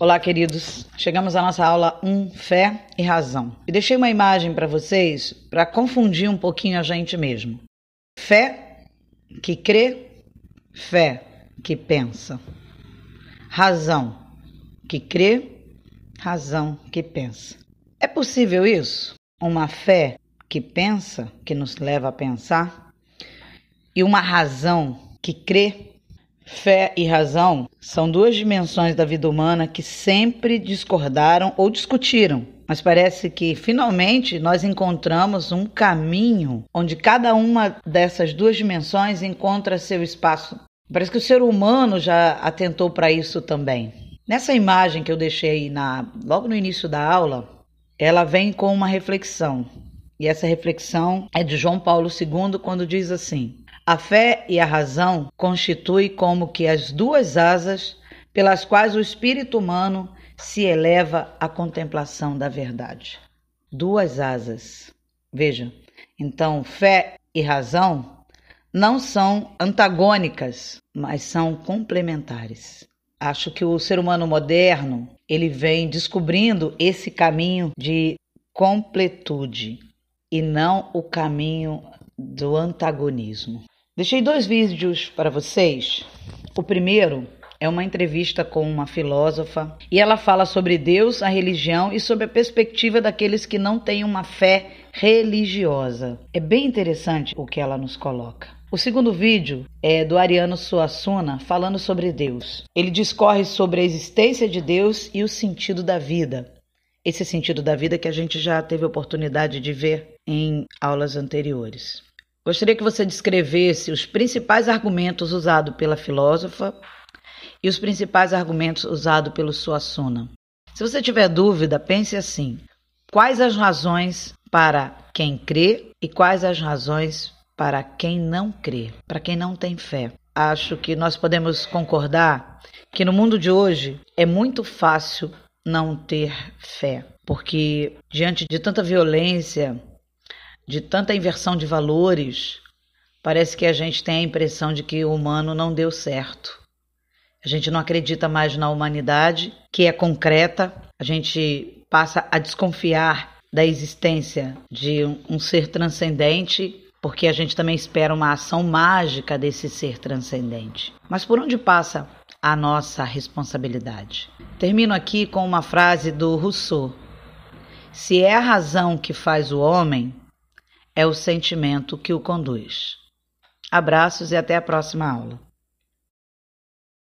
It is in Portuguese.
Olá, queridos. Chegamos à nossa aula 1, Fé e Razão. E deixei uma imagem para vocês para confundir um pouquinho a gente mesmo. Fé que crê, fé que pensa. Razão que crê, razão que pensa. É possível isso? Uma fé que pensa, que nos leva a pensar, e uma razão que crê, Fé e razão são duas dimensões da vida humana que sempre discordaram ou discutiram, mas parece que finalmente nós encontramos um caminho onde cada uma dessas duas dimensões encontra seu espaço. Parece que o ser humano já atentou para isso também. Nessa imagem que eu deixei na, logo no início da aula, ela vem com uma reflexão. E essa reflexão é de João Paulo II, quando diz assim: a fé e a razão constituem como que as duas asas pelas quais o espírito humano se eleva à contemplação da verdade. Duas asas. Veja, então fé e razão não são antagônicas, mas são complementares. Acho que o ser humano moderno, ele vem descobrindo esse caminho de completude e não o caminho do antagonismo. Deixei dois vídeos para vocês. O primeiro é uma entrevista com uma filósofa e ela fala sobre Deus, a religião e sobre a perspectiva daqueles que não têm uma fé religiosa. É bem interessante o que ela nos coloca. O segundo vídeo é do Ariano Suassuna falando sobre Deus. Ele discorre sobre a existência de Deus e o sentido da vida. Esse sentido da vida que a gente já teve oportunidade de ver em aulas anteriores. Gostaria que você descrevesse os principais argumentos usados pela filósofa e os principais argumentos usados pelo Suassuna. Se você tiver dúvida, pense assim: quais as razões para quem crê e quais as razões para quem não crê, para quem não tem fé? Acho que nós podemos concordar que no mundo de hoje é muito fácil não ter fé, porque diante de tanta violência, de tanta inversão de valores, parece que a gente tem a impressão de que o humano não deu certo. A gente não acredita mais na humanidade, que é concreta, a gente passa a desconfiar da existência de um ser transcendente, porque a gente também espera uma ação mágica desse ser transcendente. Mas por onde passa a nossa responsabilidade? Termino aqui com uma frase do Rousseau: Se é a razão que faz o homem, é o sentimento que o conduz. Abraços e até a próxima aula.